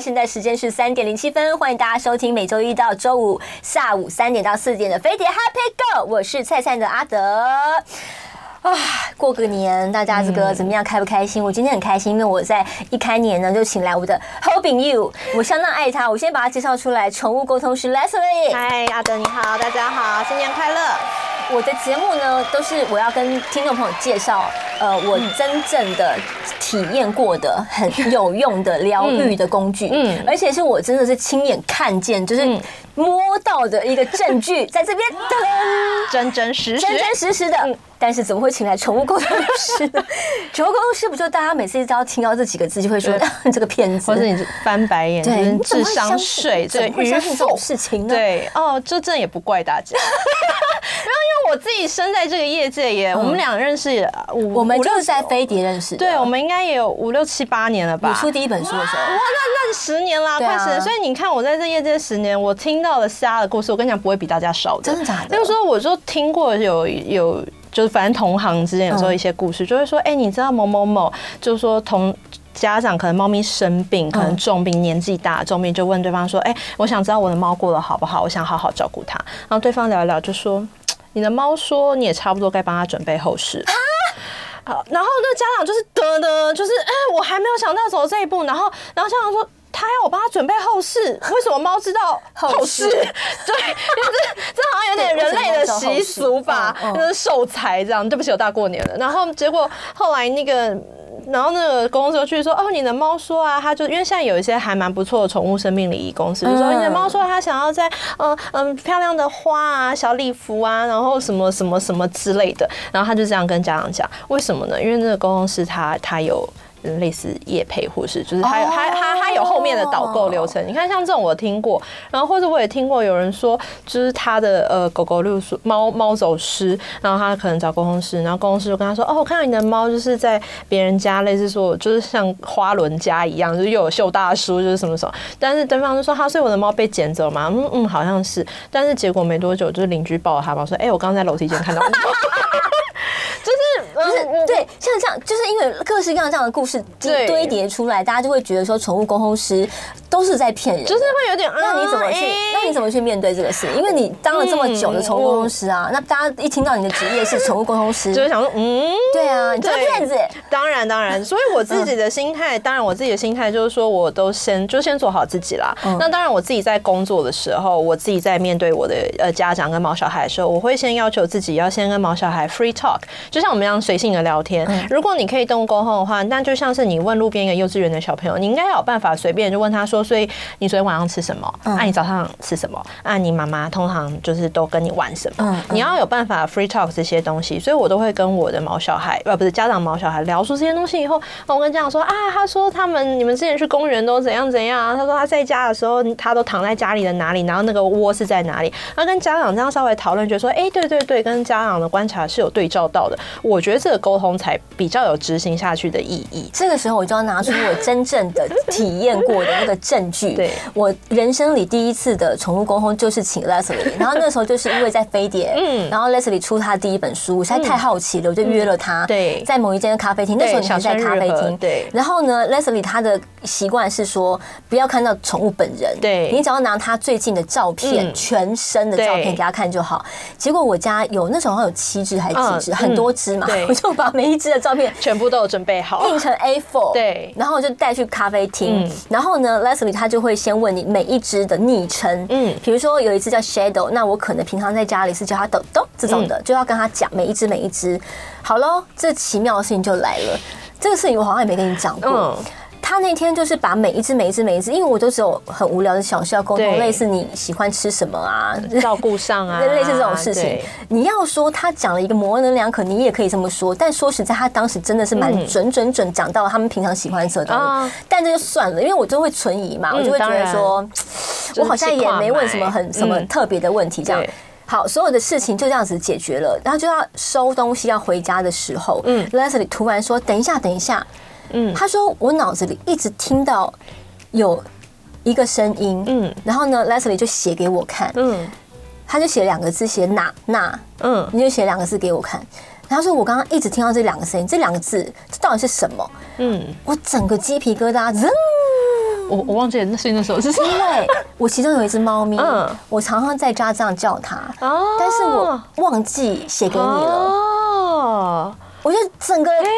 现在时间是三点零七分，欢迎大家收听每周一到周五下午三点到四点的飞碟 Happy Go，我是菜菜的阿德。啊，过个年，大家这个怎么样？开不开心？我今天很开心，因为我在一开年呢就请来我的 Hoping You，，我相当爱他。我先把他介绍出来，宠物沟通师 Leslie。嗨，阿德你好，大家好，新年快乐。我的节目呢，都是我要跟听众朋友介绍，呃，我真正的体验过的很有用的疗愈的工具，嗯，而且是我真的是亲眼看见，就是摸到的一个证据，在这边，真真实实，真真实实的。但是怎么会请来宠物沟通师呢？宠物沟通师不就大家每次只要听到这几个字，就会说 这个骗子，或者你翻白眼，对，智商税，对，会相信这种事情呢？对，哦，这真的也不怪大家。然后因为我自己身在这个业界也，我们俩认识五，我们就是在飞碟认识，对，我们应该也有五六七八年了吧？你出第一本书的时候，哇，那那十年啦，快十年。所以你看我在这业界十年，我听到了瞎的故事，我跟你讲不会比大家少的，真的假的？那个时候我就听过有有。就是反正同行之间有时候一些故事，就会说，哎，你知道某某某，就是说同家长可能猫咪生病，可能重病，年纪大重病，就问对方说，哎，我想知道我的猫过得好不好，我想好好照顾它。然后对方聊一聊，就说，你的猫说你也差不多该帮它准备后事。好，然后那家长就是得得，就是哎，我还没有想到走这一步。然后，然后家长说。他要我帮他准备后事，为什么猫知道后事？对，就是这好像有点人类的习俗吧，就是寿财这样。对不起，我大过年了。然后结果后来那个，然后那个公司就去说，哦，你的猫说啊，他就因为现在有一些还蛮不错的宠物生命礼仪公司，就说你的猫说他想要在嗯嗯漂亮的花啊、小礼服啊，然后什么什么什么之类的。然后他就这样跟家长讲，为什么呢？因为那个公司他他有。类似业配或是就是还有还还还有后面的导购流程，你看像这种我听过，然后或者我也听过有人说，就是他的呃狗狗，例如说猫猫走失，然后他可能找沟通师，然后沟通师就跟他说，哦，我看到你的猫就是在别人家，类似说就是像花轮家一样，就是又有秀大叔，就是什么什么，但是对方就说他所以我的猫被捡走嘛，嗯嗯好像是，但是结果没多久就是邻居抱了他猫，说，哎，我刚刚在楼梯间看到。你。就是对，像这样，就是因为各式各样这样的故事堆堆叠出来，大家就会觉得说，宠物沟通师都是在骗人，就是会有点。那你怎么去？那你怎么去面对这个事？因为你当了这么久的宠物沟通师啊，那大家一听到你的职业是宠物沟通师，就会想说，嗯，对啊，你这个骗子。当然，当然。所以我自己的心态，当然我自己的心态就是说，我都先就先做好自己啦。那当然，我自己在工作的时候，我自己在面对我的呃家长跟毛小孩的时候，我会先要求自己要先跟毛小孩 free talk，就像我们一样随性的聊天。如果你可以动物沟通的话，那就像是你问路边一个幼稚园的小朋友，你应该要有办法随便就问他说，所以你昨天晚上吃什么？啊，你早上吃什么？啊，你妈妈通常就是都跟你玩什么？你要有办法 free talk 这些东西，所以我都会跟我的毛小孩，呃，不是家长毛小孩聊出这些东西以后，我跟家长说啊，他说他们你们之前去公园都怎样怎样啊？他说他在家的时候，他都躺在家里的哪里？然后那个窝是在哪里？他跟家长这样稍微讨论，觉得说，哎，对对对，跟家长的观察是有对照到的。我觉得这个沟通才比较有执行下去的意义。这个时候我就要拿出我真正的体验过的那个证据。对，我人生里第一次的宠物沟通就是请 Leslie，然后那时候就是因为在飞碟，嗯，然后 Leslie 出他第一本书，我实在太好奇了，我就约了他。对，在某一间咖啡厅，那时候你还在咖啡厅。对。然后呢，Leslie 他的习惯是说不要看到宠物本人，对，你只要拿他最近的照片，全身的照片给他看就好。结果我家有那时候好像有七只还是几只，很多只嘛，我就把每一只的照片全部都有准备好，印成 A4，对，然后我就带去咖啡厅，然后呢，Leslie 他就会先问你每一只的昵称，嗯，比如说有一只叫 Shadow，那我可能平常在家里是叫它豆豆这种的，就要跟他讲每一只每一只。好喽，这奇妙的事情就来了，这个事情我好像也没跟你讲过。他那天就是把每一只、每一只、每一只，因为我都只有很无聊的小事要沟通，类似你喜欢吃什么啊，照顾上啊，类似这种事情。你要说他讲了一个模棱两可，你也可以这么说。但说实在，他当时真的是蛮准准准讲到他们平常喜欢吃的东西。但这就算了，因为我就会存疑嘛，我就会觉得说，我好像也没问什么很什么特别的问题。这样好，所有的事情就这样子解决了。然后就要收东西要回家的时候，嗯，Leslie 突然说：“等一下，等一下。”嗯，他说我脑子里一直听到有一个声音，嗯，然后呢，Leslie 就写给我看，嗯，他就写两个字，写哪那，嗯，你就写两个字给我看，然后说我刚刚一直听到这两个声音，这两个字这到底是什么？嗯，我整个鸡皮疙瘩，我我忘记了那是那时候是因为我其中有一只猫咪，嗯，我常常在家这样叫它，哦，但是我忘记写给你了，哦，我就整个，就是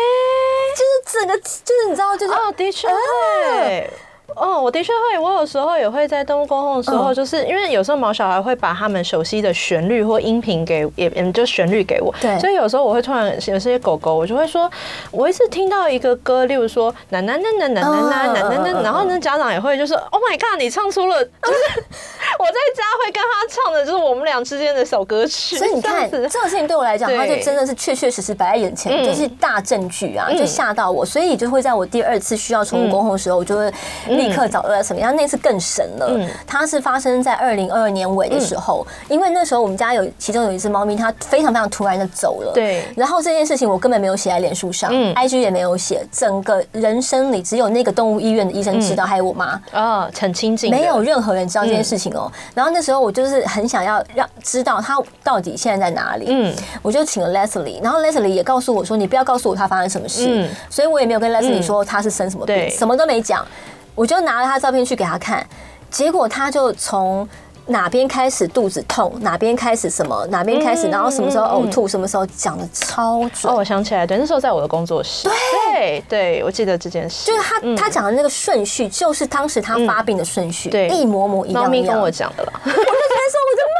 整个，就是你知道，就是哦，的确会。哦，我的确会，我有时候也会在动物沟通的时候，就是因为有时候毛小孩会把他们熟悉的旋律或音频给，也也就旋律给我。对。所以有时候我会突然有些狗狗，我就会说，我一次听到一个歌，例如说，奶奶奶奶奶奶奶奶奶奶，然后呢家长也会就是，Oh my God，你唱出了，就是 我在家会跟他唱的，就是我们俩之间的小歌曲。所以你看，这个事情对我来讲，它就真的是确确实实摆在眼前，就是大证据啊，就吓到我，所以就会在我第二次需要宠物沟通的时候，我就会。立刻找到了什么样？那次更神了，它是发生在二零二二年尾的时候，因为那时候我们家有其中有一只猫咪，它非常非常突然的走了。对，然后这件事情我根本没有写在脸书上，IG 也没有写，整个人生里只有那个动物医院的医生知道，还有我妈啊，很亲近，没有任何人知道这件事情哦。然后那时候我就是很想要让知道他到底现在在哪里，嗯，我就请了 Leslie，然后 Leslie 也告诉我说，你不要告诉我他发生什么事，所以我也没有跟 Leslie 说他是生什么病，什么都没讲。我就拿了他照片去给他看，结果他就从哪边开始肚子痛，哪边开始什么，哪边开始，然后什么时候呕吐，什么时候讲的超准。哦，我想起来，对，那时候在我的工作室。对对，我记得这件事。就是他他讲的那个顺序，就是当时他发病的顺序，对，一模模一样。猫咪跟我讲的了。我就觉得说，我的妈，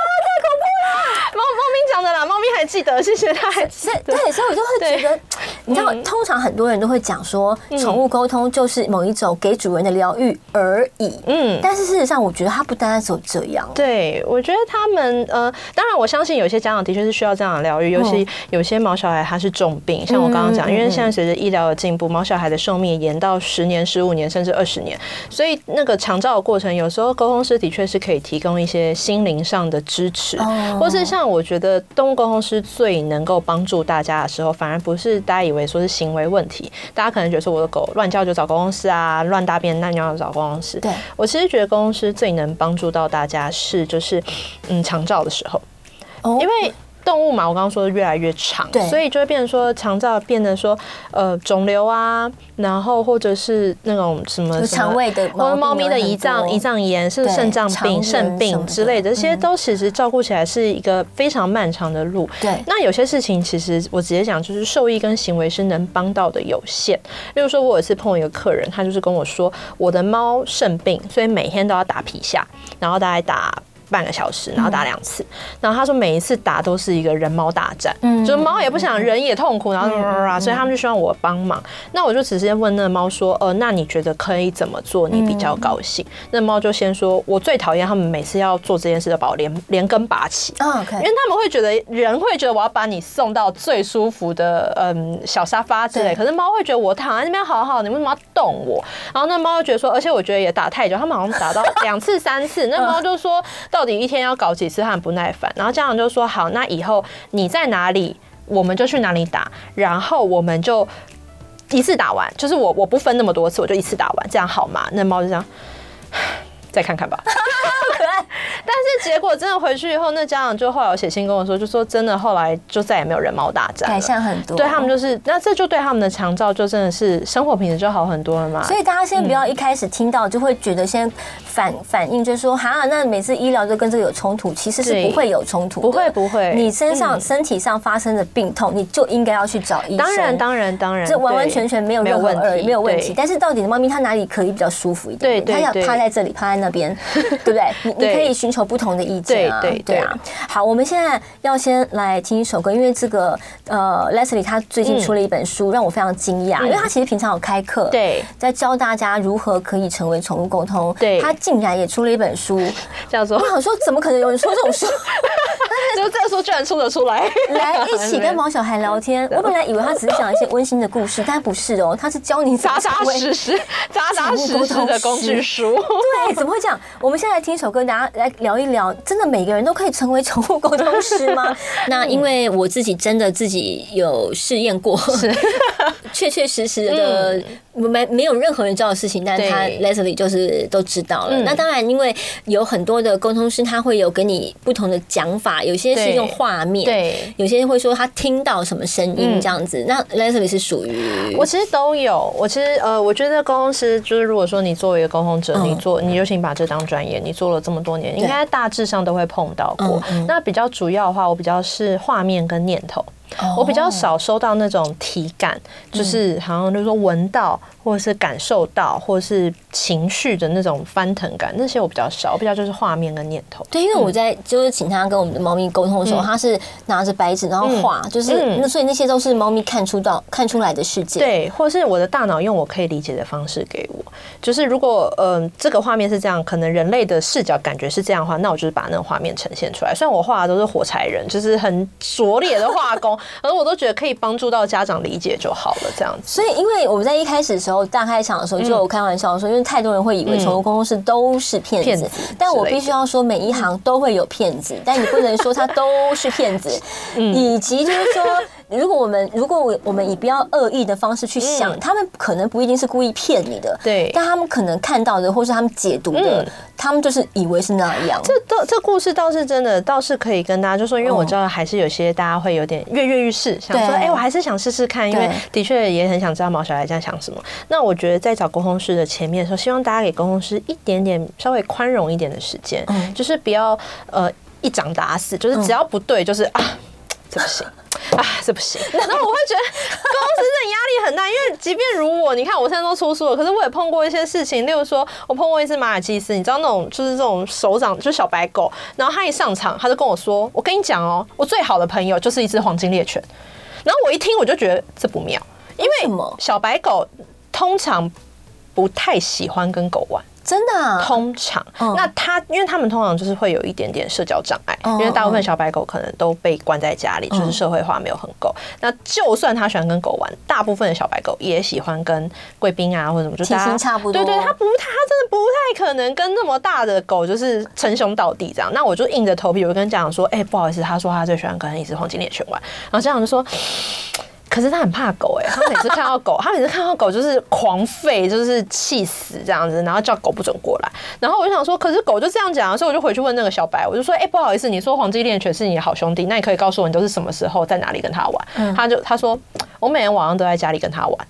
咪讲的啦，猫咪还记得，谢谢他还记得。对，所以我就会觉得。你知道，通常很多人都会讲说，宠物沟通就是某一种给主人的疗愈而已。嗯，但是事实上，我觉得它不单单只有这样。对，我觉得他们呃，当然我相信有些家长的确是需要这样的疗愈，尤其有些毛小孩他是重病，像我刚刚讲，因为现在随着医疗的进步，毛小孩的寿命延到十年、十五年甚至二十年，所以那个长照的过程，有时候沟通师的确是可以提供一些心灵上的支持，或是像我觉得动物沟通师最能够帮助大家的时候，反而不是大家以为说是行为问题，大家可能觉得说我的狗乱叫就找沟通师啊，乱大便乱尿就找沟通师。对，我其实觉得沟通师最能帮助到大家是就是嗯长照的时候，因为。动物嘛，我刚刚说的越来越长，对，所以就会变成说肠道变得说呃肿瘤啊，然后或者是那种什么肠胃的，或者猫咪的胰脏胰脏炎，是肾脏病、肾病之类的，这些都其实照顾起来是一个非常漫长的路。对，那有些事情其实我直接讲，就是兽医跟行为师能帮到的有限。例如说，我有一次碰一个客人，他就是跟我说，我的猫肾病，所以每天都要打皮下，然后大概打。半个小时，然后打两次，然后他说每一次打都是一个人猫大战，嗯，就是猫也不想，人也痛苦，然后所以他们就希望我帮忙。那我就直接问那个猫说，呃，那你觉得可以怎么做？你比较高兴？那猫就先说，我最讨厌他们每次要做这件事的，把我连连根拔起，嗯因为他们会觉得人会觉得我要把你送到最舒服的嗯小沙发之类，可是猫会觉得我躺在那边好好，你为什么要动我？然后那猫就觉得说，而且我觉得也打太久，他们好像打到两次三次，那猫就说到。到底一天要搞几次，他很不耐烦。然后家长就说：“好，那以后你在哪里，我们就去哪里打。然后我们就一次打完，就是我我不分那么多次，我就一次打完，这样好吗？”那猫就这样，再看看吧。可爱。但是结果真的回去以后，那家长就后来有写信跟我说，就说真的后来就再也没有人猫大战，改善很多。对他们就是，那这就对他们的强照就真的是生活品质就好很多了嘛。所以大家先不要一开始听到就会觉得先反反应，就是说哈，那每次医疗就跟这个有冲突，其实是不会有冲突，不会不会。你身上身体上发生的病痛，你就应该要去找医生。当然当然当然，这完完全全没有任何问题，没有问题。但是到底的猫咪它哪里可以比较舒服一点？对，它要趴在这里，趴在那边，对不对？你你可以寻求不同的意见。对对对啊！好，我们现在要先来听一首歌，因为这个呃，Leslie 他最近出了一本书，让我非常惊讶，因为他其实平常有开课，对，在教大家如何可以成为宠物沟通，对，他竟然也出了一本书，叫做我想说，怎么可能有人出这种书？就这个书居然出得出来，来一起跟毛小孩聊天。我本来以为他只是讲一些温馨的故事，但不是哦，他是教你扎扎实实、扎扎实实的工具书。对，怎么会这样？我们现在来听一首歌，大家来聊一聊，真的。每个人都可以成为宠物沟通师吗？那因为我自己真的自己有试验过，是 确确实实的没没有任何人知道的事情，但他 Leslie 就是都知道了。那当然，因为有很多的沟通师，他会有给你不同的讲法，有些是用画面，对，有些人会说他听到什么声音这样子。那 Leslie 是属于我其实都有，我其实呃，我觉得沟通师就是如果说你作为一个沟通者，你做你就请把这当专业，你做了这么多年，应该大致上都会碰到过。那比较主要的话，我比较是画面跟念头。我比较少收到那种体感，就是好像就是说闻到，或者是感受到，或者是情绪的那种翻腾感，那些我比较少。我比较就是画面跟念头。对，因为我在就是请他跟我们的猫咪沟通的时候，他是拿着白纸然后画，就是那所以那些都是猫咪看出到看出来的世界。对，或者是我的大脑用我可以理解的方式给我。就是如果嗯这个画面是这样，可能人类的视角感觉是这样的话，那我就是把那个画面呈现出来。虽然我画的都是火柴人，就是很拙劣的画工。而我都觉得可以帮助到家长理解就好了，这样子。所以，因为我们在一开始的时候，大开场的时候就有开玩笑说，因为太多人会以为宠物工作室都是骗子，但我必须要说，每一行都会有骗子，但你不能说他都是骗子，以及就是说。如果我们如果我我们以不要恶意的方式去想，他们可能不一定是故意骗你的，对，但他们可能看到的或是他们解读的，他们就是以为是那样。这倒这故事倒是真的，倒是可以跟大家就说，因为我知道还是有些大家会有点跃跃欲试，想说，哎，我还是想试试看，因为的确也很想知道毛小孩在想什么。那我觉得在找沟通师的前面的时候，希望大家给沟通师一点点稍微宽容一点的时间，就是不要呃一掌打死，就是只要不对就是啊，这不行。啊，这不行。然后我会觉得公司的压力很大，因为即便如我，你看我现在都出书了，可是我也碰过一些事情。例如说，我碰过一只马尔济斯，你知道那种就是这种手掌就是小白狗，然后他一上场，他就跟我说：“我跟你讲哦，我最好的朋友就是一只黄金猎犬。”然后我一听，我就觉得这不妙，因为小白狗通常不太喜欢跟狗玩。真的、啊，通常，嗯、那他，因为他们通常就是会有一点点社交障碍，嗯、因为大部分小白狗可能都被关在家里，嗯、就是社会化没有很够。那就算他喜欢跟狗玩，大部分的小白狗也喜欢跟贵宾啊或者什么，就体型差不多。对对，他不，他真的不太可能跟那么大的狗就是称兄道弟这样。那我就硬着头皮，我跟家长说，哎、欸，不好意思，他说他最喜欢跟一只黄金猎犬玩，然后家长就说。可是他很怕狗哎、他每次看到狗，他每次看到狗就是狂吠，就是气死这样子，然后叫狗不准过来。然后我就想说，可是狗就这样讲，所以我就回去问那个小白，我就说，哎、不好意思，你说黄金猎犬是你的好兄弟，那你可以告诉我你都是什么时候在哪里跟他玩？他就他说，我每天晚上都在家里跟他玩。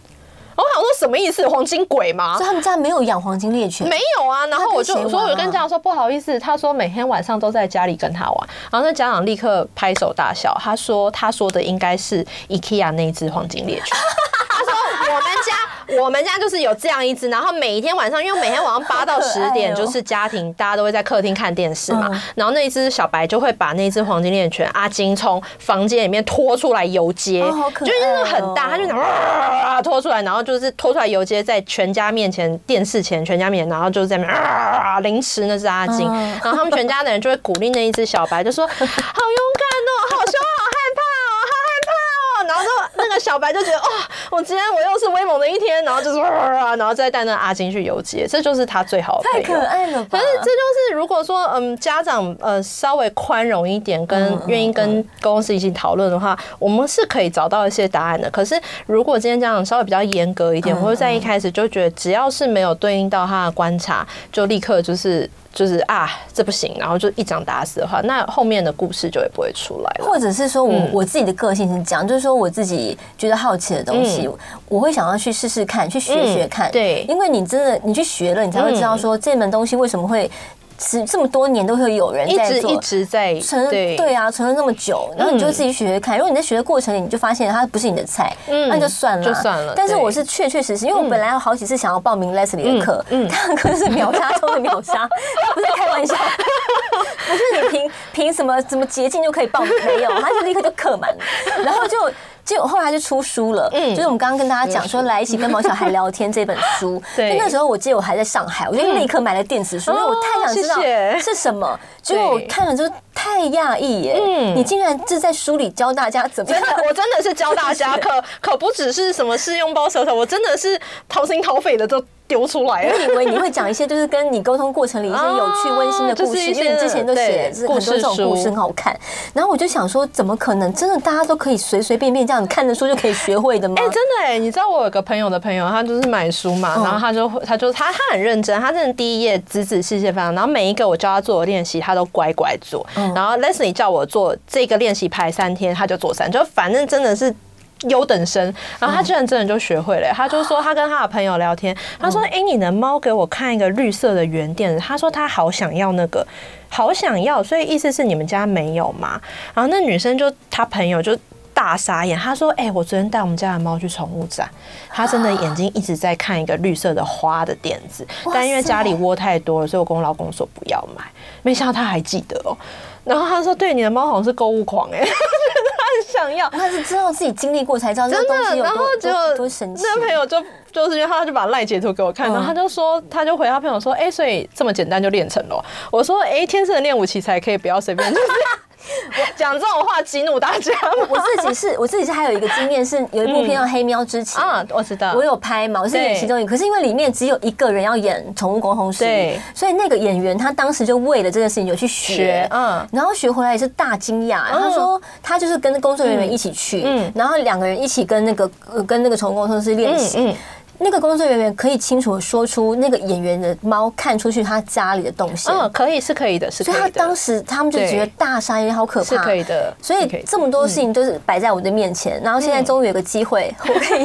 我想说什么意思？黄金鬼吗？所以他们家没有养黄金猎犬？没有啊。然后我就，所以我就跟家长说不好意思。他说每天晚上都在家里跟他玩。然后那家长立刻拍手大笑。他说他说的应该是 IKEA 那只黄金猎犬。他说我们家我们家就是有这样一只。然后每一天晚上，因为每天晚上八到十点 就是家庭大家都会在客厅看电视嘛。然后那一只小白就会把那只黄金猎犬阿金从房间里面拖出来游街，就是那种很大，他就想拖出来，然后就。是拖出来游街，在全家面前、电视前、全家面前，然后就在那边啊凌迟那只阿金，然后他们全家的人就会鼓励那一只小白，就说 好勇敢哦，好凶，好害怕哦，好害怕哦，然后就那个小白就觉得哦，我今天我又是威猛的一天，然后就是啊，然后再带那个阿金去游街，这就是他最好的太可爱了吧。可是这就是如果说嗯家长呃稍微宽容一点，跟愿意跟公司一起讨论的话，我们是可以找到一些答案的。可是如果今天家长稍微比较严格。一点，或者在一开始就觉得，只要是没有对应到他的观察，就立刻就是就是啊，这不行，然后就一掌打死的话，那后面的故事就也不会出来了。或者是说我我自己的个性是这样，就是说我自己觉得好奇的东西，我会想要去试试看，去学学看。对，因为你真的你去学了，你才会知道说这门东西为什么会。是这么多年都会有人在做，一直在存，对啊，存了那么久，然后你就自己学学看。如果你在学的过程里，你就发现它不是你的菜，那就算了，就算了。但是我是确确实实，因为我本来有好几次想要报名 Leslie 的课，他的课是秒杀中的秒杀，不是开玩笑，不是你凭凭什么什么捷径就可以报名，没有，他就立刻就课满了，然后就。结果后来就出书了，嗯，就是我们刚刚跟大家讲说，来一起跟毛小孩聊天这本书。对，那时候我记得我还在上海，我就立刻买了电子书，因为我太想知道是什么。结果我看了之后太讶异耶，嗯，你竟然是在书里教大家怎么样？真的，我真的是教大家，可可不只是什么试用包舌头，我真的是掏心掏肺的都丢出来了。我以为你会讲一些就是跟你沟通过程里一些有趣温馨的故事，因为你之前都写很多这种故事很好看。然后我就想说，怎么可能？真的大家都可以随随便便这样看着书就可以学会的吗？哎，真的哎！你知道我有个朋友的朋友，他就是买书嘛，然后他就他就他他很认真，他真的第一页仔仔细细翻，然后每一个我教他做的练习，他都乖乖做。然后 Leslie 叫我做这个练习排三天，他就做三，就反正真的是。优等生，然后他居然真的就学会了。他就说他跟他的朋友聊天，他说：“哎，你的猫给我看一个绿色的圆垫子，他说他好想要那个，好想要。所以意思是你们家没有嘛？”然后那女生就他朋友就大傻眼，他说：“哎，我昨天带我们家的猫去宠物展，他真的眼睛一直在看一个绿色的花的垫子，但因为家里窝太多了，所以我跟我老公说不要买。没想到他还记得哦。然后他说：对，你的猫好像是购物狂哎。” 想要，他是知道自己经历过才知道这个东西，然后就多神奇。那个朋友就就是因为他就把赖截图给我看，然后他就说，他就回他朋友说，哎，所以这么简单就练成了。我说，哎，天生的练武奇才可以不要随便就是。我 讲这种话激怒大家吗？我自己是，我自己是还有一个经验，是有一部片叫《黑喵之情》啊，我知道，我有拍嘛，我是演其中一个。可是因为里面只有一个人要演宠物沟通师，所以那个演员他当时就为了这件事情有去学，嗯，然后学回来也是大惊讶。他说他就是跟工作人员一起去，嗯，然后两个人一起跟那个跟那个宠物沟通师练习。那个工作人员可以清楚的说出那个演员的猫看出去他家里的东西，嗯，可以是可以的，是可以的。所以他当时他们就觉得大杀也好可怕，是可以的。所以这么多事情都是摆在我的面前，然后现在终于有个机会，我可以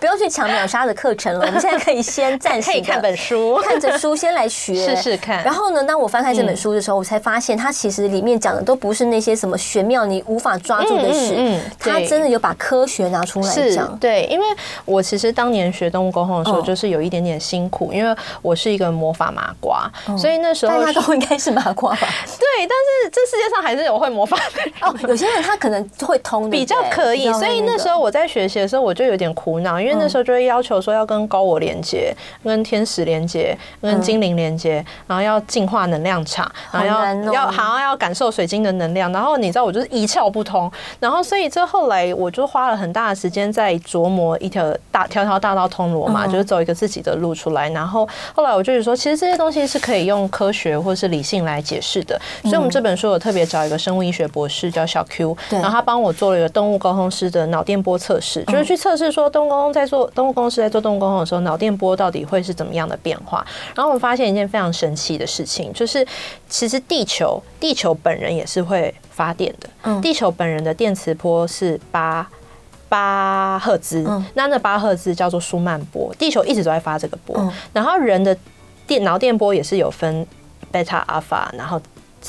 不要去抢秒杀的课程了。我们现在可以先暂时 看本书，看着书先来学试试看。然后呢，当我翻开这本书的时候，我才发现它其实里面讲的都不是那些什么玄妙你无法抓住的事，嗯，它真的有把科学拿出来讲。对，因为我其实当年学动物沟通的时候，就是有。一点点辛苦，因为我是一个魔法麻瓜，嗯、所以那时候大家都应该是麻瓜吧？对，但是这世界上还是有会魔法的人哦。有些人他可能会通，比较可以。所以那时候我在学习的时候，我就有点苦恼，因为那时候就会要求说要跟高我连接、跟天使连接、跟精灵连接，然后要净化能量场，然后要要好像要感受水晶的能量。然后你知道我就是一窍不通，然后所以这后来我就花了很大的时间在琢磨一条大条条大道通罗马，就是走一个自己的路出来，然后后来我就是说，其实这些东西是可以用科学或是理性来解释的。所以，我们这本书我特别找一个生物医学博士叫小 Q，然后他帮我做了一个动物沟通师的脑电波测试，就是去测试说动物沟通在做动物沟通师在做动物沟通的时候，脑电波到底会是怎么样的变化。然后我们发现一件非常神奇的事情，就是其实地球地球本人也是会发电的，地球本人的电磁波是八。八赫兹，那那八赫兹叫做舒曼波，地球一直都在发这个波，然后人的电脑电波也是有分贝塔、阿法，然后。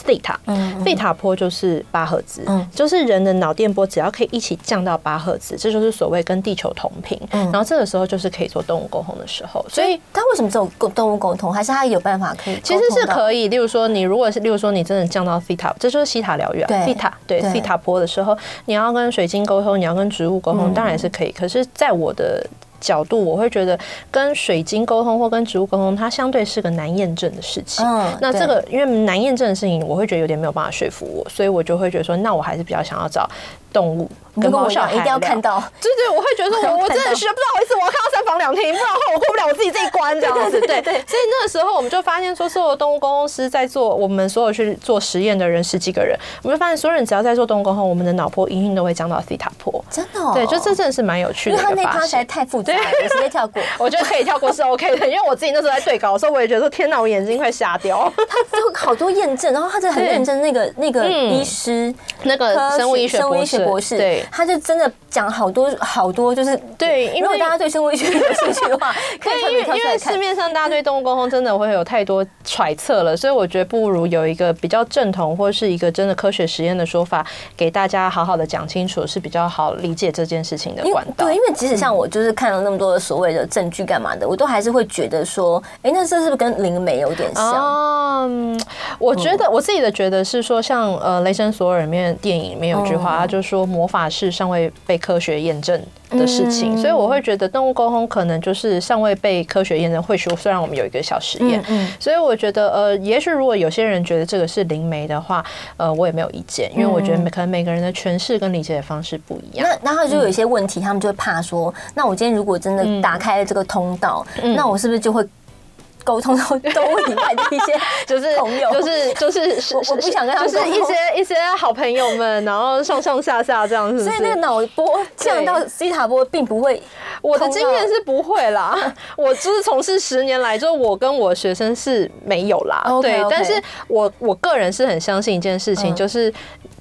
贝塔，贝塔波就是八赫兹，就是人的脑电波只要可以一起降到八赫兹，这就是所谓跟地球同频。然后这个时候就是可以做动物沟通的时候。所以他为什么这种动物沟通，还是他有办法可以？其实是可以。例如说，你如果是，例如说你真的降到西塔，这就是西塔疗愈啊。西塔对西塔波的时候，你要跟水晶沟通，你要跟植物沟通，当然是可以。可是，在我的角度，我会觉得跟水晶沟通或跟植物沟通，它相对是个难验证的事情。嗯，那这个因为难验证的事情，我会觉得有点没有办法说服我，所以我就会觉得说，那我还是比较想要找动物。跟猫小孩一定要看到，对对，我会觉得说，我我真的学不好意思，我要看到三房两厅，不然的话我过不了我自己这一关，这样子。对对，所以那个时候我们就发现说，所有动物公司在做我们所有去做实验的人十几个人，我们就发现所有人只要在做动物沟通，我们的脑波一定都会降到西塔波。真的？对，就这真的是蛮有趣的。因为他那趴实在太复杂了，我直接跳过。我觉得可以跳过是 OK 的，因为我自己那时候在对稿的时候，我也觉得说天哪，我眼睛快瞎掉。他就好多验证，然后他就很认真，那个那个医师，那个生物医学博士，对，他就真的。讲好多好多，就是对，因为大家对生物医学有兴趣的话，可以。因为市面上大家对动物沟通真的会有太多揣测了，所以我觉得不如有一个比较正统或是一个真的科学实验的说法，给大家好好的讲清楚，是比较好理解这件事情的管道。对，因为即使像我就是看了那么多的所谓的证据干嘛的，我都还是会觉得说，哎，那这是不是跟灵媒有点像？嗯，我觉得我自己的觉得是说，像呃雷神索尔里面。面电影里面有句话，他就说魔法是尚未被科学验证的事情，所以我会觉得动物沟通可能就是尚未被科学验证。会说，虽然我们有一个小实验，所以我觉得呃，也许如果有些人觉得这个是灵媒的话，呃，我也没有意见，因为我觉得每可能每个人的诠释跟理解的方式不一样。那然后就有一些问题，他们就会怕说，那我今天如果真的打开了这个通道，那我是不是就会？沟通到动物以外的一些 就是朋友，就是就是我我不想跟他们就是一些一些好朋友们，然后上上下下这样子。所以那个脑波降到西塔波并不会，我的经验是不会啦。我就是从事十年来，就我跟我学生是没有啦。对，但是我我个人是很相信一件事情，就是。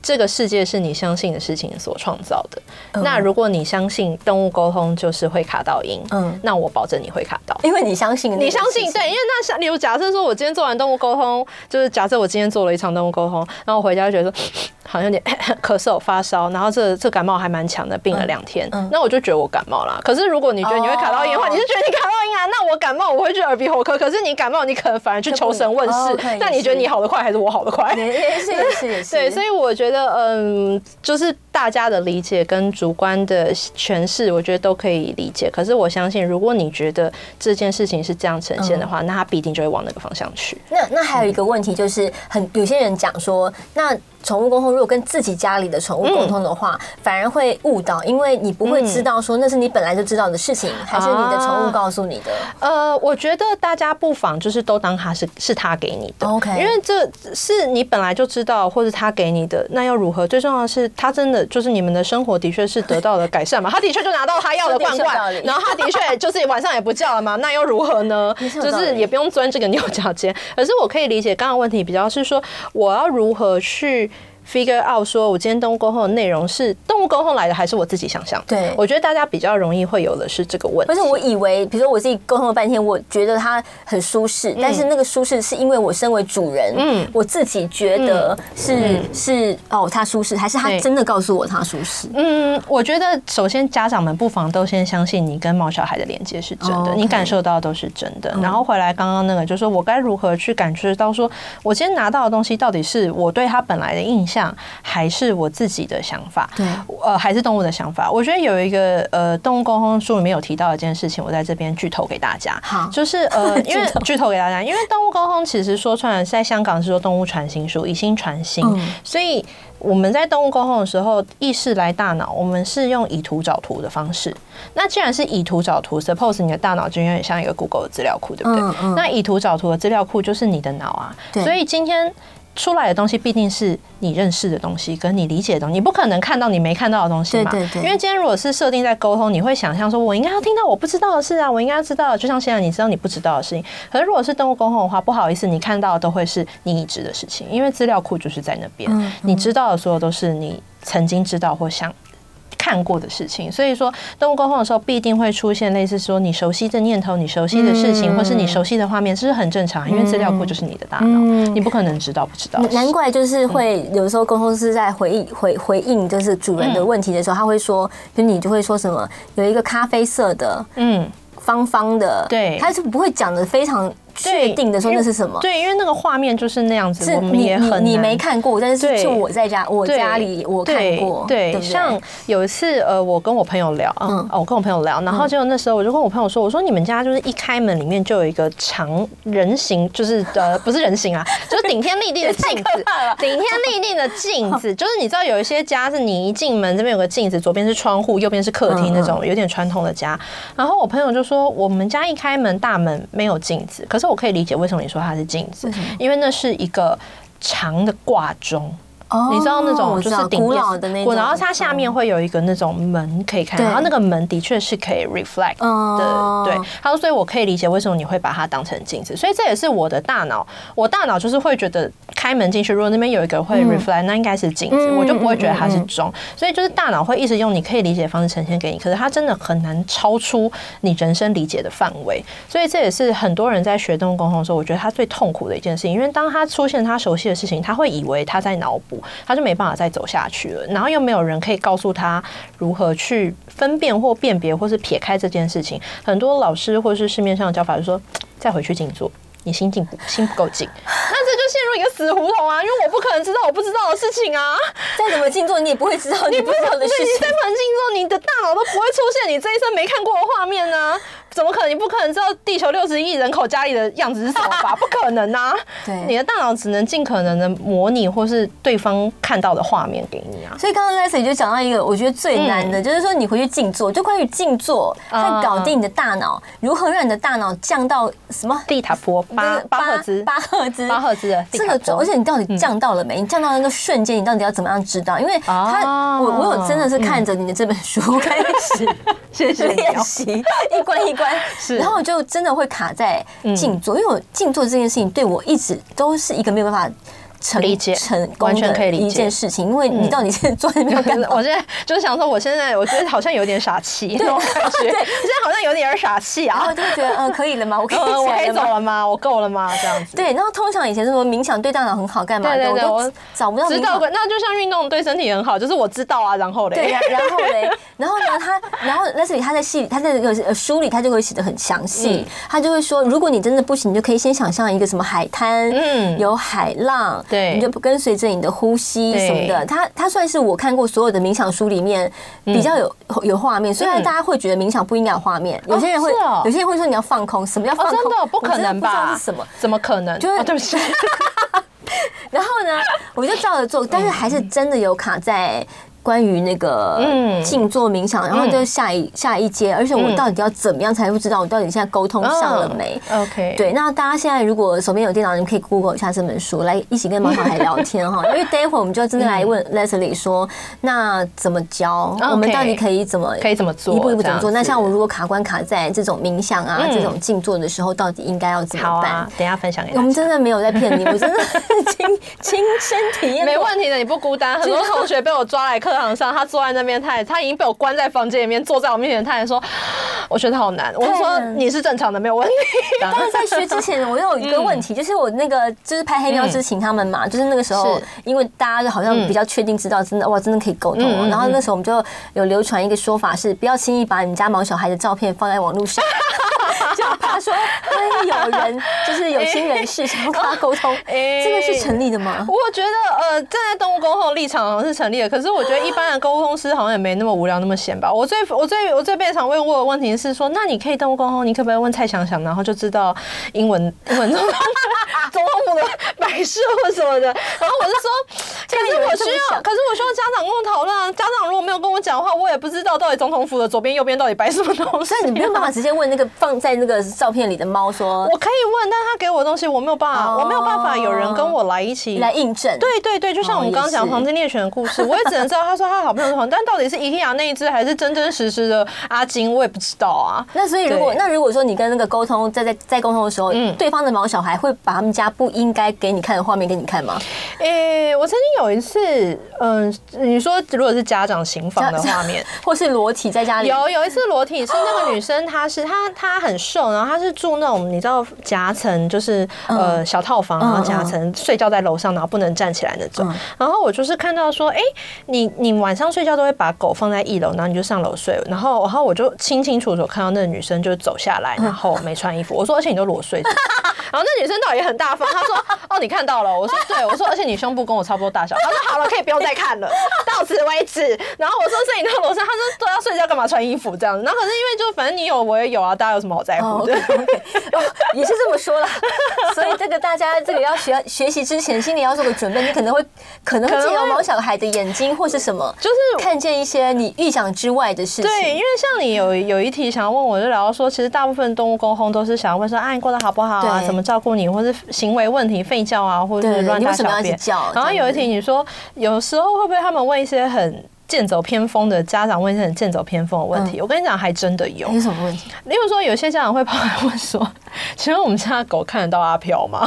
这个世界是你相信的事情所创造的。那如果你相信动物沟通就是会卡到音，嗯，那我保证你会卡到，因为你相信，你相信对，因为那像例如假设说，我今天做完动物沟通，就是假设我今天做了一场动物沟通，然后我回家就觉得说好像有点 咳嗽、发烧，然后这这感冒还蛮强的，病了两天，那我就觉得我感冒了。可是如果你觉得你会卡到音的话，你是觉得你卡到音啊？那我感冒我会去耳鼻喉科，可是你感冒你可能反而去求神问事，那你觉得你好得快还是我好得快？也是也是也是，对，所以我觉得。嗯，就是大家的理解跟主观的诠释，我觉得都可以理解。可是我相信，如果你觉得这件事情是这样呈现的话，那他必定就会往那个方向去。那那还有一个问题就是，很有些人讲说，那。宠物沟通，如果跟自己家里的宠物沟通的话，嗯、反而会误导，因为你不会知道说那是你本来就知道的事情，嗯、还是你的宠物告诉你的。呃，我觉得大家不妨就是都当他是是他给你的，OK，因为这是你本来就知道，或是他给你的，那又如何？最重要的是，他真的就是你们的生活的确是得到了改善嘛？他的确就拿到他要的罐罐，然后他的确就是晚上也不叫了嘛？那又如何呢？就是也不用钻这个牛角尖。可是我可以理解刚刚问题比较是说，我要如何去。Figure out 说，我今天动物沟通的内容是动物沟通来的，还是我自己想象？对，我觉得大家比较容易会有的是这个问题。而且我以为，比如说我自己沟通了半天，我觉得它很舒适，但是那个舒适是因为我身为主人，嗯，我自己觉得是是哦，它舒适，还是他真的告诉我它舒适？嗯，我觉得首先家长们不妨都先相信你跟毛小孩的连接是真的，你感受到都是真的，然后回来刚刚那个就是说我该如何去感觉到说，我今天拿到的东西到底是我对他本来的印象。还是我自己的想法，对，呃，还是动物的想法。我觉得有一个呃，动物沟通书里面有提到一件事情，我在这边剧透给大家。好，就是呃，因为剧透给大家，因为动物沟通其实说穿了，在香港是说动物传心术，以心传心，所以我们在动物沟通的时候，意识来大脑，我们是用以图找图的方式。那既然是以图找图，suppose 你的大脑就有点像一个 Google 的资料库，对不对？那以图找图的资料库就是你的脑啊。所以今天。出来的东西必定是你认识的东西，跟你理解的东西，你不可能看到你没看到的东西嘛？对对对。因为今天如果是设定在沟通，你会想象说，我应该要听到我不知道的事啊，我应该要知道，就像现在你知道你不知道的事情。可是如果是动物沟通的话，不好意思，你看到的都会是你已知的事情，因为资料库就是在那边，你知道的所有都是你曾经知道或想。看过的事情，所以说动物沟通的时候必定会出现类似说你熟悉的念头、你熟悉的事情，或是你熟悉的画面，这是很正常，因为资料库就是你的大脑，你不可能知道不知道。难怪就是会有时候沟通师在回应回回应就是主人的问题的时候，他会说，就你就会说什么有一个咖啡色的，嗯，方方的，对，他是不会讲的非常。确定的说那是什么？对，因为那个画面就是那样子，我们也很你没看过，但是就我在家我家里我看过。对，像有一次呃，我跟我朋友聊，嗯，哦，我跟我朋友聊，然后结果那时候我就跟我朋友说，我说你们家就是一开门里面就有一个长人形，就是呃不是人形啊，就是顶天立地的镜子，顶天立地的镜子，就是你知道有一些家是你一进门这边有个镜子，左边是窗户，右边是客厅那种有点传统的家。然后我朋友就说，我们家一开门大门没有镜子，可是。我可以理解为什么你说它是镜子，因为那是一个长的挂钟。哦，你知道那种就是古老的那种，然后它下面会有一个那种门可以开，然后那个门的确是可以 reflect 的。对，他说，所以我可以理解为什么你会把它当成镜子。所以这也是我的大脑，我大脑就是会觉得开门进去，如果那边有一个会 reflect，那应该是镜子，我就不会觉得它是钟。所以就是大脑会一直用你可以理解的方式呈现给你，可是它真的很难超出你人生理解的范围。所以这也是很多人在学动物沟通的时候，我觉得他最痛苦的一件事情，因为当他出现他熟悉的事情，他会以为他在脑补。他就没办法再走下去了，然后又没有人可以告诉他如何去分辨或辨别或是撇开这件事情。很多老师或是市面上的教法就说，再回去静坐，你心静不心不够静。那这就陷入一个死胡同啊，因为我不可能知道我不知道的事情啊。再怎么静坐，你也不会知道你不知道的事情。你再怎么静坐，你的大脑都不会出现你这一生没看过的画面呢、啊。怎么可能？你不可能知道地球六十亿人口家里的样子是什么吧？不可能啊！对，你的大脑只能尽可能的模拟或是对方看到的画面给你啊。所以刚刚 Leslie 就讲到一个我觉得最难的，嗯、就是说你回去静坐，就关于静坐，它搞定你的大脑，如何让你的大脑降到什么地塔波八八赫兹八赫兹八赫兹的这个，而且你到底降到了没？你降到那个瞬间，你到底要怎么样知道？因为他我我有真的是看着你的这本书开始 谢谢练习一关一关，是然后。就真的会卡在静坐，因为我静坐这件事情对我一直都是一个没有办法。理解，成完全可以理解一件事情，因为你到底是坐在那边干 嘛？我现在就是想说，我现在我觉得好像有点傻气，那种感觉。对，现在好像有点傻气啊。然后就会觉得，嗯，可以了吗？我可以，我可以走了吗？我够了吗？这样子。对，然后通常以前是说冥想对大脑很好，干嘛？对对对，我找不到。知道，那就像运动对身体很好，就是我知道啊，然后嘞。对，然后嘞，然后呢？他，然后 Leslie 他在戏，他在那个书里，他就会写的很详细。他就会说，如果你真的不行，你就可以先想象一个什么海滩，嗯，有海浪，对，你就不跟随。着你的呼吸什么的，它它算是我看过所有的冥想书里面比较有有画面。虽然大家会觉得冥想不应该有画面，有些人会，有些人会说你要放空。什么叫放空？真的不可能吧？是什么？怎么可能？就是对不起。然后呢，我就照着做，但是还是真的有卡在。关于那个静坐冥想，然后就下一下一阶，而且我到底要怎么样才会知道我到底现在沟通上了没？OK，对，那大家现在如果手边有电脑，你们可以 Google 一下这本书，来一起跟毛小孩聊天哈。因为待会儿我们就要真的来问 Leslie 说，那怎么教？我们到底可以怎么可以怎么做？一步一步怎么做？那像我如果卡关卡在这种冥想啊这种静坐的时候，到底应该要怎么办？等下分享给你。我们真的没有在骗你，我真的 亲亲身体验。没问题的，你不孤单。很多同学被我抓来课堂上，他坐在。那边，他也他已经被我关在房间里面，坐在我面前，他还说：“我觉得好难。”我说：“你是正常的，没有问题。”但是在学之前，我有一个问题，就是我那个就是拍黑喵之前他们嘛，就是那个时候，因为大家好像比较确定知道，真的哇，真的可以沟通。然后那时候我们就有流传一个说法，是不要轻易把你们家毛小孩的照片放在网络上。就怕说会有人就是有心人士想要跟他沟通，这个是成立的吗？我觉得呃，站在动物沟通的立场好像是成立的，可是我觉得一般的沟通师好像也没那么无聊那么闲吧。我最我最我最被常问过的问题是说，那你可以动物沟通，你可不可以问蔡想想，然后就知道英文英文中总统府的摆设或什么的。然后我就说，可是我需要，可是我需要家长跟我讨论啊。家长如果没有跟我讲的话，我也不知道到底总统府的左边右边到底摆什么东西。所以你没有办法直接问那个放在那个照片里的猫说，我可以问，但他给我的东西我没有办法，我没有办法有人跟我来一起。来印证。对对对，就像我们刚刚讲黄金猎犬的故事，我也只能知道他说他好朋友是黄，但到底是 IKEA 那一只还是真真实实的阿金，我也不知道啊。那所以如果那如果说你跟那个沟通在在在沟通的时候，嗯。对方的毛小孩会把他们家不应该给你看的画面给你看吗？诶，我曾经有一次，嗯，你说如果是家长行房的 画面，或是裸体在家里，有有一次裸体是那个女生，她是她她很瘦，然后她是住那种你知道夹层，就是呃小套房，然后夹层睡觉在楼上，然后不能站起来那种。然后我就是看到说，哎，你你晚上睡觉都会把狗放在一楼，然后你就上楼睡。然后然后我就清清楚楚看到那个女生就走下来，然后没穿衣服。我说，而且你都裸睡。然后那女生倒也很大方，她说，哦，你看到了。我说，对，我说，而且你胸部跟我差不多大小。她说，好了，可以不用再看了，到此为止。然后我说，所以你到楼上，她说都要睡觉，干嘛穿衣服这样？然后可是因为就反正你有我也有啊，大家有什么好在乎的？也是这么说啦，所以这个大家这个要学学习之前，心里要做个准备，你可能会可能会借由毛小孩的眼睛或是什么，就是看见一些你预想之外的事情。对，因为像你有有一题想要问我，就聊到说，其实大部分动物沟通都是想要问说，啊，你过得好不好啊？怎么照顾你，或是行为问题，吠叫啊，或者是乱大小便。然后有一题你说，有时候会不会他们问一些很剑走偏锋的家长问一些很剑走偏锋的问题，嗯、我跟你讲，还真的有。有什么问题？例如说，有些家长会跑来问说：“ 请问我们家的狗看得到阿飘吗？”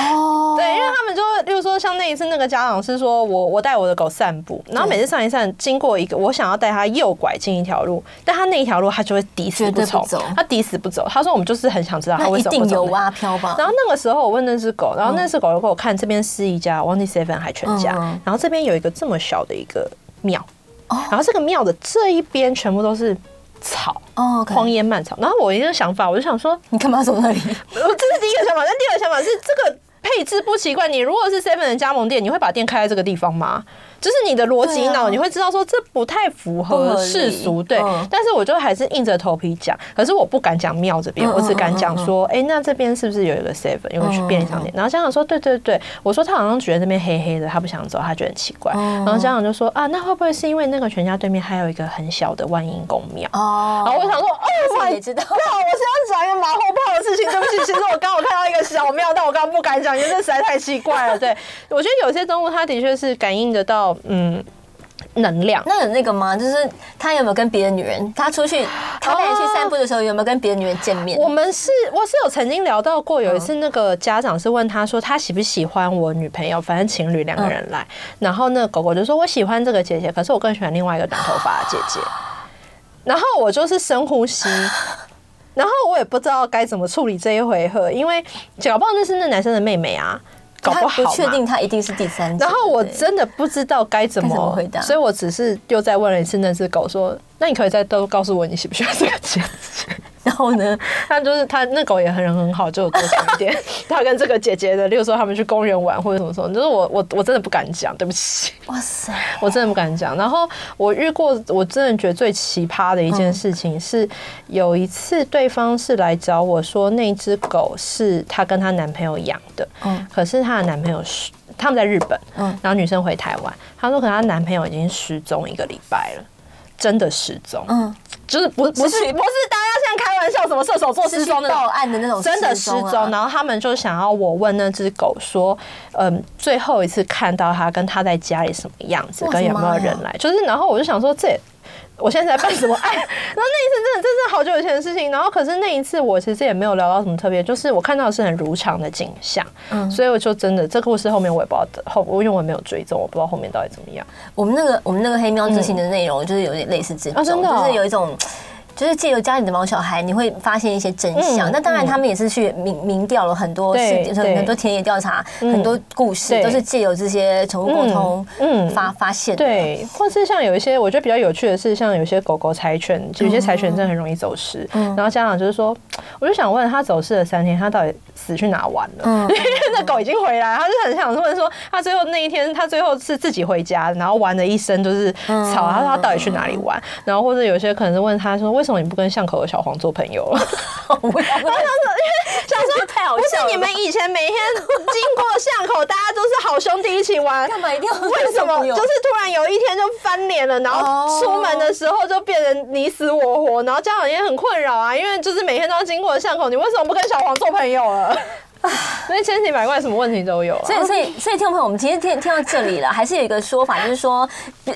哦，对，因为他们就，例如说，像那一次那个家长是说我我带我的狗散步，然后每次上一散，经过一个我想要带它右拐进一条路，但他那一条路它就会抵死不走，它抵死不走。他说我们就是很想知道它为什么不走。一定有阿飘吧？然后那个时候我问那只狗，然后那只狗又给我看这边是一家 One Seven 还全家，然后这边有一个这么小的一个庙。然后这个庙的这一边全部都是草哦，荒烟蔓草。然后我一个想法，我就想说，你干嘛走那里？我这是第一个想法，但第二个想法是这个配置不奇怪。你如果是 Seven 的加盟店，你会把店开在这个地方吗？就是你的逻辑脑，你会知道说这不太符合世俗，对。但是我就还是硬着头皮讲，可是我不敢讲庙这边，我只敢讲说，哎，那这边是不是有一个 Seven？因为去便利商店。然后家长说，对对对，我说他好像觉得那边黑黑的，他不想走，他觉得很奇怪。然后家长就说，啊，那会不会是因为那个全家对面还有一个很小的万应宫庙？哦。然后我想说，哦，我也知道。对啊，我是要讲一个马后炮的事情。对不起，其实我刚好看到一个小庙，但我刚刚不敢讲，因为这实在太奇怪了。对，我觉得有些动物它的确是感应得到，嗯。能量，那有那个吗？就是他有没有跟别的女人？他出去，他带你去散步的时候，有没有跟别的女人见面？我们是，我是有曾经聊到过，有一次那个家长是问他说，他喜不喜欢我女朋友？反正情侣两个人来，然后那个狗狗就说，我喜欢这个姐姐，可是我更喜欢另外一个短头发的姐姐。然后我就是深呼吸，然后我也不知道该怎么处理这一回合，因为搞不好那是那男生的妹妹啊。搞不好，不确定他一定是第三者。然后我真的不知道该怎么回答，所以我只是又再问了一次那只狗说：“那你可以再都告诉我你喜不喜欢这个姐姐？”然后呢，他就是他那狗也很人很好，就有多讲一点。他跟这个姐姐的，例如说他们去公园玩或者什么什么，就是我我我真的不敢讲，对不起。哇塞，我真的不敢讲。然后我遇过，我真的觉得最奇葩的一件事情是，有一次对方是来找我说，那只狗是她跟她男朋友养的，嗯，可是她的男朋友是他们在日本，嗯，然后女生回台湾，她说可能她男朋友已经失踪一个礼拜了，真的失踪，嗯。就是不不是不是大家现在开玩笑，什么射手座失踪报案的那种，真的失踪。然后他们就想要我问那只狗说，嗯，最后一次看到它跟它在家里什么样子，跟有没有人来，就是。然后我就想说这。我现在在办什么爱？然后那一次真的真是好久以前的事情。然后可是那一次我其实也没有聊到什么特别，就是我看到的是很如常的景象。嗯，所以我就真的这个故事后面我也不知道后，因为我没有追踪，我不知道后面到底怎么样。我们那个我们那个黑喵之心的内容就是有点类似这种，就是有一种。就是借由家里的毛小孩，你会发现一些真相。那当然，他们也是去民民调了很多事，就是很多田野调查，很多故事都是借由这些宠物沟通嗯发发现。对，或是像有一些我觉得比较有趣的是，像有些狗狗柴犬，有些柴犬真的很容易走失。然后家长就是说，我就想问他走失了三天，他到底死去哪玩了？因为那狗已经回来，他就很想问说，他最后那一天，他最后是自己回家，然后玩了一身都是草，他说他到底去哪里玩？然后或者有些可能是问他说为。为什么你不跟巷口的小黄做朋友了？我想说，因为想说太好笑了。不是你们以前每天经过巷口，大家都是好兄弟一起玩，干嘛一定要？为什么就是突然有一天就翻脸了？然后出门的时候就变成你死我活，然后家长也很困扰啊，因为就是每天都要经过巷口，你为什么不跟小黄做朋友了？所以千奇百怪，什么问题都有。所以，所以，所以，听众朋友，我们今天听听到这里了，还是有一个说法，就是说，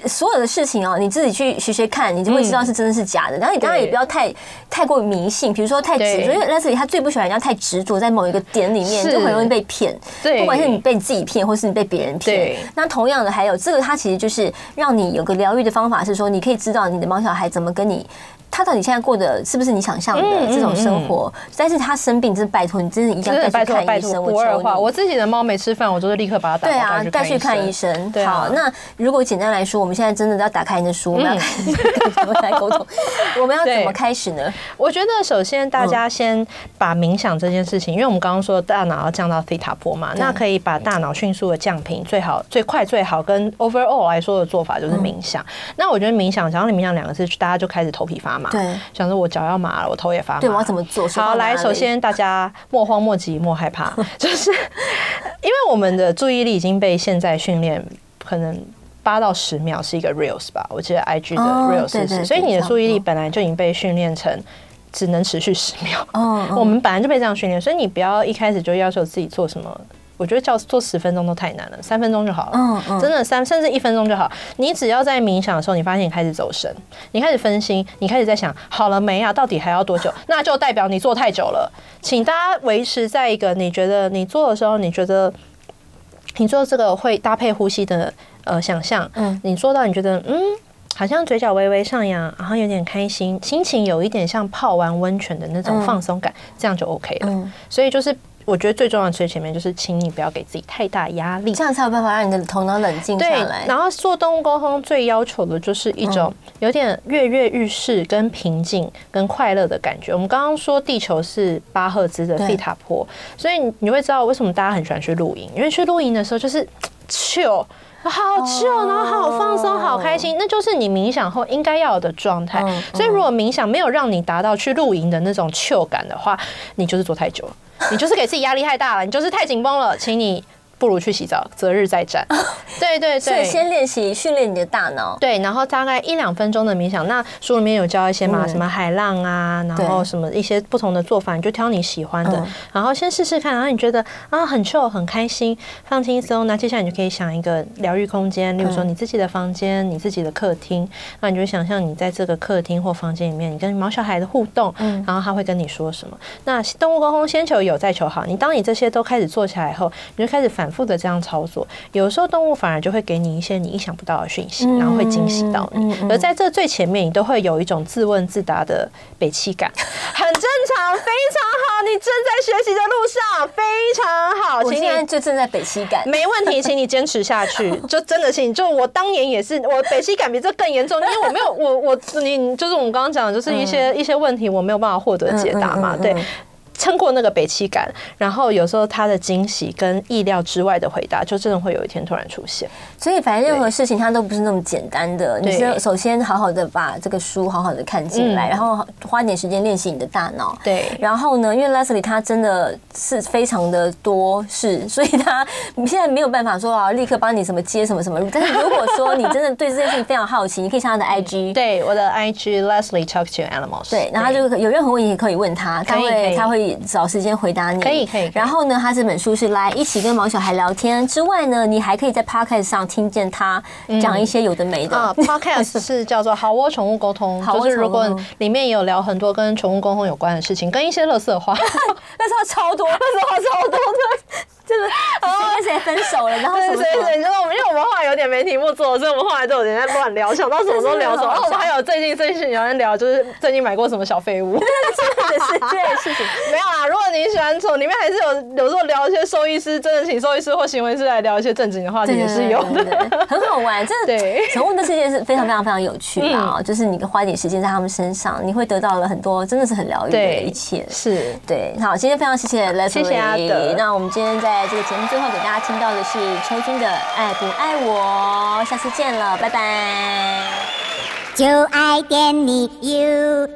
所有的事情哦，你自己去学学看，你就会知道是真的是假的。然后你当然也不要太太过于迷信，比如说太执着，因为 Leslie 他最不喜欢人家太执着在某一个点里面，就很容易被骗。对，不管是你被你自己骗，或是你被别人骗。那同样的，还有这个，它其实就是让你有个疗愈的方法，是说你可以知道你的毛小孩怎么跟你。他到底现在过的是不是你想象的这种生活？但是他生病，真是拜托你，真的一定要带去看医生。我求你，我自己的猫没吃饭，我就是立刻把它打。对啊，带去看医生。好，那如果简单来说，我们现在真的要打开你的书，我们要跟他们来沟通。我们要怎么开始呢？我觉得首先大家先把冥想这件事情，因为我们刚刚说大脑要降到西塔波嘛，那可以把大脑迅速的降频，最好最快最好跟 overall 来说的做法就是冥想。那我觉得冥想，只要你冥想两个字，大家就开始头皮发麻。对，想说我脚要麻了，我头也发麻。对，我要怎么做？好，来，首先大家莫慌莫急莫害怕，就是因为我们的注意力已经被现在训练，可能八到十秒是一个 reels 吧，我记得 IG 的 reels 是，是，所以你的注意力本来就已经被训练成只能持续十秒。嗯，我们本来就被这样训练，所以你不要一开始就要求自己做什么。我觉得叫做十分钟都太难了，三分钟就好了。嗯嗯，真的三甚至一分钟就好。你只要在冥想的时候，你发现你开始走神，你开始分心，你开始在想好了没啊？到底还要多久？那就代表你做太久了。请大家维持在一个你觉得你做的时候，你觉得你做这个会搭配呼吸的呃想象。嗯，你做到你觉得嗯，好像嘴角微微上扬，然后有点开心，心情有一点像泡完温泉的那种放松感，这样就 OK 了。所以就是。我觉得最重要的最前面就是，请你不要给自己太大压力，这样才有办法让你的头脑冷静下来。然后做动物沟通最要求的就是一种有点跃跃欲试、跟平静、跟快乐的感觉。我们刚刚说地球是八赫兹的费塔坡，所以你会知道为什么大家很喜欢去露营，因为去露营的时候就是 chill。好 chill，然后好放松，好开心，那就是你冥想后应该要有的状态。所以，如果冥想没有让你达到去露营的那种 chill 感的话，你就是做太久了，你就是给自己压力太大了，你就是太紧绷了，请你。不如去洗澡，择日再战。对对对，所以先练习训练你的大脑。对，然后大概一两分钟的冥想。那书里面有教一些嘛，什么海浪啊，然后什么一些不同的做法，你就挑你喜欢的，然后先试试看。然后你觉得啊很 chill 很开心，放轻松，那接下来你就可以想一个疗愈空间，例如说你自己的房间、你自己的客厅。那你就想象你在这个客厅或房间里面，你跟毛小孩的互动，然后他会跟你说什么？那动物沟通先求有再求好。你当你这些都开始做起来以后，你就开始反。反复的这样操作，有时候动物反而就会给你一些你意想不到的讯息，然后会惊喜到你。而在这最前面，你都会有一种自问自答的北气感，很正常，非常好。你正在学习的路上，非常好。我现在就正在北气感，没问题，请你坚持下去。就真的是，就我当年也是，我北气感比这更严重，因为我没有，我我你就是我们刚刚讲的，就是一些一些问题，我没有办法获得解答嘛，对。撑过那个北气感，然后有时候他的惊喜跟意料之外的回答，就真的会有一天突然出现。所以，反正任何事情它都不是那么简单的。你是首先好好的把这个书好好的看进来，然后花点时间练习你的大脑。对。然后呢，因为 Leslie 他真的是非常的多事，所以他你现在没有办法说啊，立刻帮你什么接什么什么。但是如果说你真的对这件事情非常好奇，你可以上他的 IG。对，我的 IG Leslie Talk to Animals。对，然后就有任何问题可以问他，他会他会。找时间回答你，可以可以。然后呢，他这本书是来一起跟毛小孩聊天之外呢，你还可以在 Podcast 上听见他讲一些有的没的。啊，Podcast 是叫做好窝宠物沟通，就是如果里面有聊很多跟宠物沟通有关的事情，跟一些乐色话，那时候超多，垃圾话超多的。就是哦，而且分手了，然后什么什么？对对对，就是我们，因为我们后来有点没题目做，所以我们后来都有点在乱聊，想到什么都聊什么。然后我们还有最近最近有人聊，就是最近买过什么小废物。对对对，是这件事情。没有啊，如果你喜欢宠，里面还是有有时候聊一些兽医师，真的请兽医师或行为师来聊一些正经的话题也是有的，很好玩。这对宠物的世界是非常非常非常有趣的啊！就是你花一点时间在他们身上，你会得到了很多，真的是很疗愈的一切。是对，好，今天非常谢谢 Leslie，谢谢阿德。那我们今天在。在这个节目最后给大家听到的是秋君的《爱不爱我》，下次见了，拜拜。就爱点你 UFO。